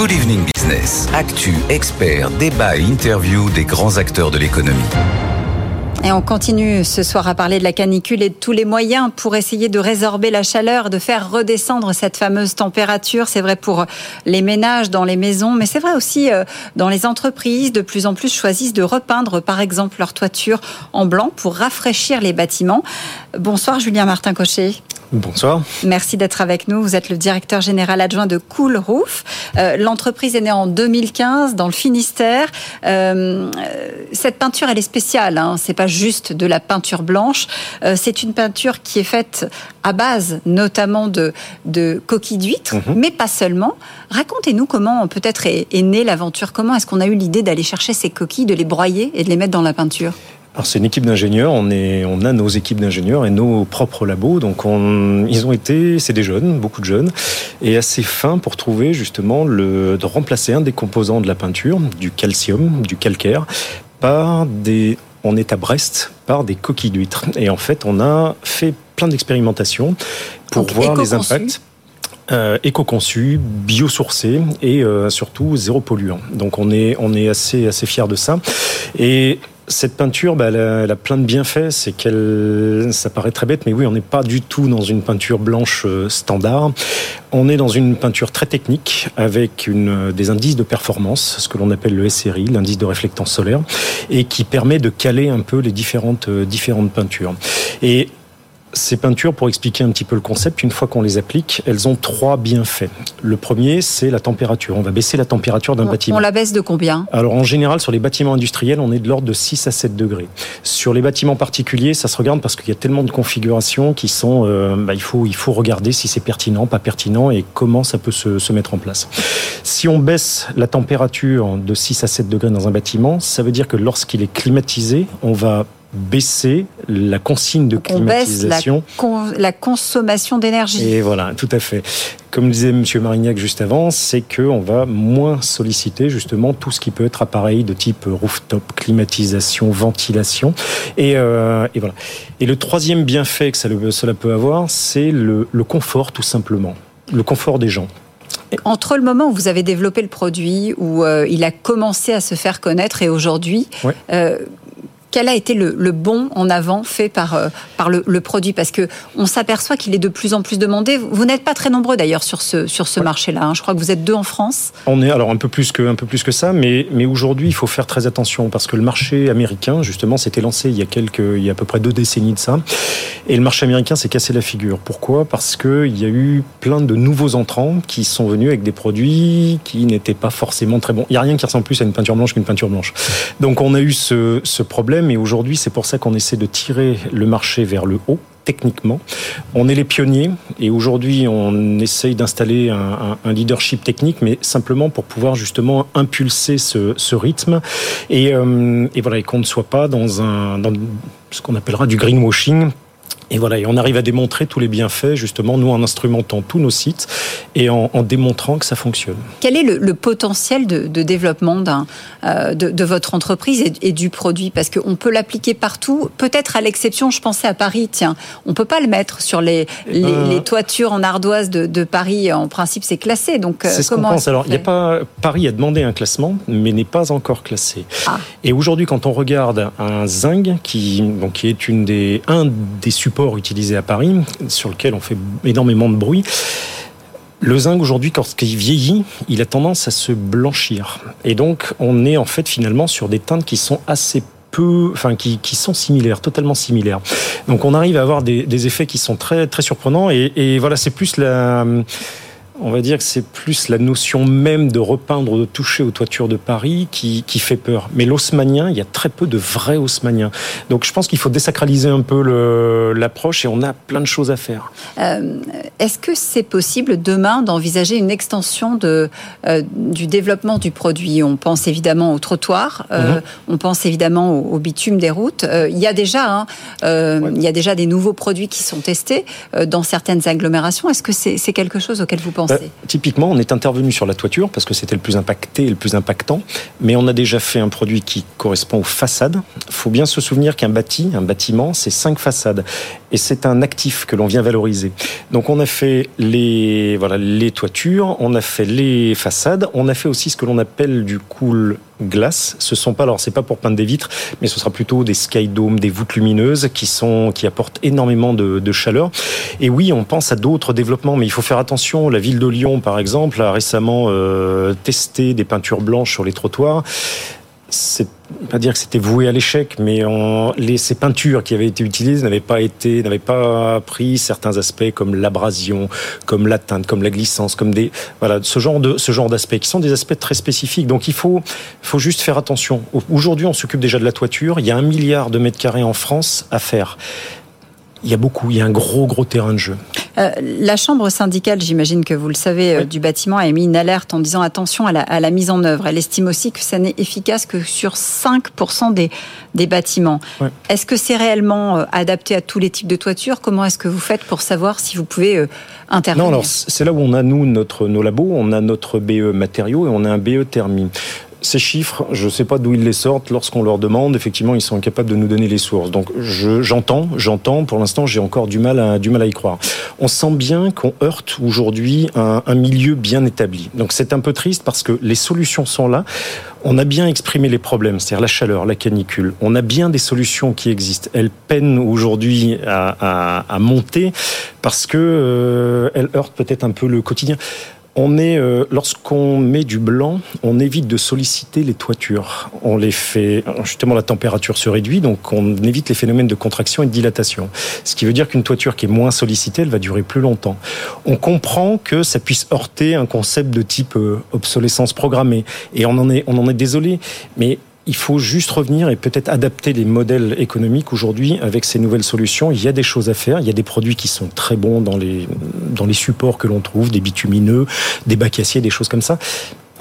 Good Evening Business. Actu, experts, débat et interview des grands acteurs de l'économie. Et on continue ce soir à parler de la canicule et de tous les moyens pour essayer de résorber la chaleur, de faire redescendre cette fameuse température. C'est vrai pour les ménages dans les maisons, mais c'est vrai aussi euh, dans les entreprises. De plus en plus choisissent de repeindre, par exemple, leur toiture en blanc pour rafraîchir les bâtiments. Bonsoir Julien Martin Cochet. Bonsoir. Merci d'être avec nous. Vous êtes le directeur général adjoint de Cool Roof. Euh, l'entreprise est née en 2015 dans le Finistère. Euh, cette peinture, elle est spéciale. Hein. C'est pas juste de la peinture blanche. Euh, c'est une peinture qui est faite à base notamment de, de coquilles d'huîtres, mhm. mais pas seulement. Racontez-nous comment peut-être est, est née l'aventure. Comment est-ce qu'on a eu l'idée d'aller chercher ces coquilles, de les broyer et de les mettre dans la peinture? Alors c'est une équipe d'ingénieurs, on, est, on a nos équipes d'ingénieurs et nos propres labos. Donc on, ils ont été, c'est des jeunes, beaucoup de jeunes, et assez fins pour trouver justement le, de remplacer un des composants de la peinture, du calcium, du calcaire, par des, on est à Brest, par des coquilles d'huîtres. Et en fait, on a fait plein d'expérimentations pour voir les impacts. Euh, éco-conçu, biosourcé et euh, surtout zéro polluant. Donc on est on est assez assez fier de ça. Et cette peinture, bah, elle, a, plein de bienfaits. C'est qu'elle, ça paraît très bête, mais oui, on n'est pas du tout dans une peinture blanche euh, standard. On est dans une peinture très technique avec une, euh, des indices de performance, ce que l'on appelle le SRI, l'indice de réflectance solaire, et qui permet de caler un peu les différentes, euh, différentes peintures. Et ces peintures, pour expliquer un petit peu le concept, une fois qu'on les applique, elles ont trois bienfaits. Le premier, c'est la température. On va baisser la température d'un bâtiment. On la baisse de combien Alors en général, sur les bâtiments industriels, on est de l'ordre de 6 à 7 degrés. Sur les bâtiments particuliers, ça se regarde parce qu'il y a tellement de configurations qui sont... Euh, bah, il, faut, il faut regarder si c'est pertinent, pas pertinent et comment ça peut se, se mettre en place. Si on baisse la température de 6 à 7 degrés dans un bâtiment, ça veut dire que lorsqu'il est climatisé, on va baisser la consigne de climatisation. On baisse la, consommation d'énergie. Et voilà, tout à fait. Comme disait M. Marignac juste avant, c'est qu'on va moins solliciter justement tout ce qui peut être appareil de type rooftop, climatisation, ventilation. Et, euh, et voilà. Et le troisième bienfait que cela peut avoir, c'est le, confort tout simplement. Le confort des gens. Entre le moment où vous avez développé le produit, où euh, il a commencé à se faire connaître et aujourd'hui, euh, quel a été le, le, bon en avant fait par, euh, par le, le, produit? Parce que on s'aperçoit qu'il est de plus en plus demandé. Vous n'êtes pas très nombreux d'ailleurs sur ce, sur ce marché-là. Hein. Je crois que vous êtes deux en France. On est alors un peu plus que, un peu plus que ça, mais, mais aujourd'hui, il faut faire très attention parce que le marché américain, justement, s'était lancé il y a quelques, il y a à peu près deux décennies de ça. Et le marché américain s'est cassé la figure. Pourquoi? Parce qu'il y a eu plein de nouveaux entrants qui sont venus avec des produits qui n'étaient pas forcément très bons. Il n'y a rien qui ressemble plus à une peinture blanche qu'une peinture blanche. Donc on a eu ce, ce problème et aujourd'hui, c'est pour ça qu'on essaie de tirer le marché vers le haut techniquement. On est les pionniers et aujourd'hui on essaye d'installer un, leadership technique, mais simplement pour pouvoir justement impulser ce, rythme et, euh, et, voilà et qu'on ne soit pas dans dans ce qu'on appellera du greenwashing et voilà, et on arrive à démontrer tous les bienfaits, justement, nous en instrumentant tous nos sites et en, démontrant que ça fonctionne. Quel est le, potentiel de, développement euh, de, votre entreprise et, du produit? Parce qu'on peut l'appliquer partout, peut-être à l'exception, je pensais à Paris, tiens, on peut pas le mettre sur les, les, euh, toitures en ardoise de, Paris, en principe c'est classé, donc euh, c'est ce qu'on pense. Alors, il y a pas, Paris a demandé un classement, mais n'est pas encore classé. Ah. Et aujourd'hui, quand on regarde un zinc, qui, donc, qui est une des, un des supports utilisé à Paris, sur lequel on fait énormément de bruit. Le zinc aujourd'hui, quand il vieillit, il a tendance à se blanchir. Et donc, on est en fait finalement sur des teintes qui sont assez peu, enfin qui, qui, sont similaires, totalement similaires. Donc on arrive à avoir des, effets qui sont très très surprenants et, et voilà, c'est plus la On va dire que c'est plus la notion même de repeindre, de toucher aux toitures de Paris qui, qui fait peur. Mais l'haussmanien, il y a très peu de vrais haussmanniens. Donc je pense qu'il faut désacraliser un peu l'approche et on a plein de choses à faire. Euh, Est-ce que c'est possible demain d'envisager une extension de, euh, du développement du produit? On pense évidemment au trottoir, euh, mhm. on pense évidemment au, bitume des routes. Euh, il y a déjà, hein, il y a déjà des nouveaux produits qui sont testés dans certaines agglomérations. Est-ce que c'est quelque chose auquel vous pensez? Typiquement, on est intervenu sur la toiture parce que c'était le plus impacté et le plus impactant, mais on a déjà fait un produit qui correspond aux façades. Il faut bien se souvenir qu'un bâti, un bâtiment, c'est cinq façades et c'est un actif que l'on vient valoriser. Donc on a fait les voilà les toitures, on a fait les façades, on a fait aussi ce que l'on appelle du cool glace. Ce sont pas alors c'est pas pour peindre des vitres, mais ce sera plutôt des sky domes, des voûtes lumineuses qui sont qui apportent énormément de, de chaleur. Et oui, on pense à d'autres développements, mais il faut faire attention. La ville de Lyon, par exemple, a récemment euh, testé des peintures blanches sur les trottoirs c'est pas dire que c'était voué à l'échec, mais les, ces peintures qui avaient été utilisées n'avaient pas été, n'avaient pas pris certains aspects comme l'abrasion, comme la teinte, comme la glissance, comme des, voilà, ce genre de, ce genre d'aspects qui sont des aspects très spécifiques. Donc il faut, faut juste faire attention. Aujourd'hui, on s'occupe déjà de la toiture. Il y a un milliard de mètres carrés en France à faire. Il y a beaucoup, il y a un gros, gros terrain de jeu. Euh, la chambre syndicale, j'imagine que vous le savez, euh, du bâtiment a émis une alerte en disant attention à la, mise en œuvre. Elle estime aussi que ça n'est efficace que sur 5% des, des bâtiments. Est-ce que c'est réellement euh, adapté à tous les types de toitures? Comment est-ce que vous faites pour savoir si vous pouvez intervenir? Non, alors c'est là où on a, nous, notre, nos labos, on a notre BE matériaux et on a un BE thermie ces chiffres, je ne sais pas d'où ils les sortent. Lorsqu'on leur demande, effectivement, ils sont incapables de nous donner les sources. Donc, j'entends, j'entends. Pour l'instant, j'ai encore du mal à du mal à y croire. On sent bien qu'on heurte aujourd'hui un, un, milieu bien établi. Donc, c'est un peu triste parce que les solutions sont là. On a bien exprimé les problèmes, c'est-à-dire la chaleur, la canicule. On a bien des solutions qui existent. Elles peinent aujourd'hui à, à, à, monter parce que euh, elles heurtent peut-être un peu le quotidien. On est, euh, lorsqu'on met du blanc, on évite de solliciter les toitures. On les fait, justement, la température se réduit, donc on évite les phénomènes de contraction et de dilatation. Ce qui veut dire qu'une toiture qui est moins sollicitée, elle va durer plus longtemps. On comprend que ça puisse heurter un concept de type euh, obsolescence programmée. Et on en est, on en est désolé. Mais il faut juste revenir et peut-être adapter les modèles économiques aujourd'hui avec ces nouvelles solutions. Il y a des choses à faire. Il y a des produits qui sont très bons dans les, dans les supports que l'on trouve, des bitumineux, des bacs aciers, des choses comme ça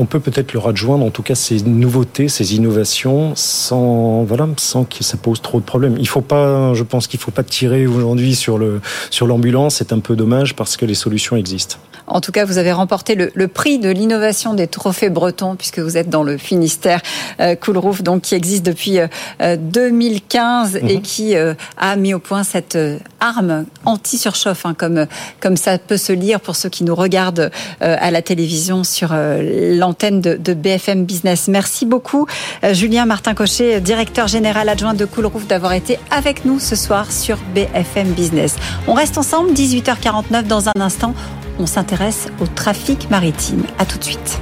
on peut peut-être leur adjoindre en tout cas ces nouveautés, ces innovations sans voilà, sans que ça pose trop de problèmes. Il faut pas, je pense qu'il faut pas tirer aujourd'hui sur le sur l'ambulance. C'est un peu dommage parce que les solutions existent. En tout cas, vous avez remporté le, prix de l'innovation des trophées bretons puisque vous êtes dans le Finistère euh, Cool Roof, donc qui existe depuis 2015 euh, et mhm. qui euh, a mis au point cette arme anti-surchauffe, hein, comme comme ça peut se lire pour ceux qui nous regardent à la télévision sur l'antenne de, de, BFM Business. Merci beaucoup, Julien Martin Cochet, directeur général adjoint de Cool Roof, d'avoir été avec nous ce soir sur BFM Business. On reste ensemble, 18h49 dans un instant on s'intéresse au trafic maritime. À tout de suite.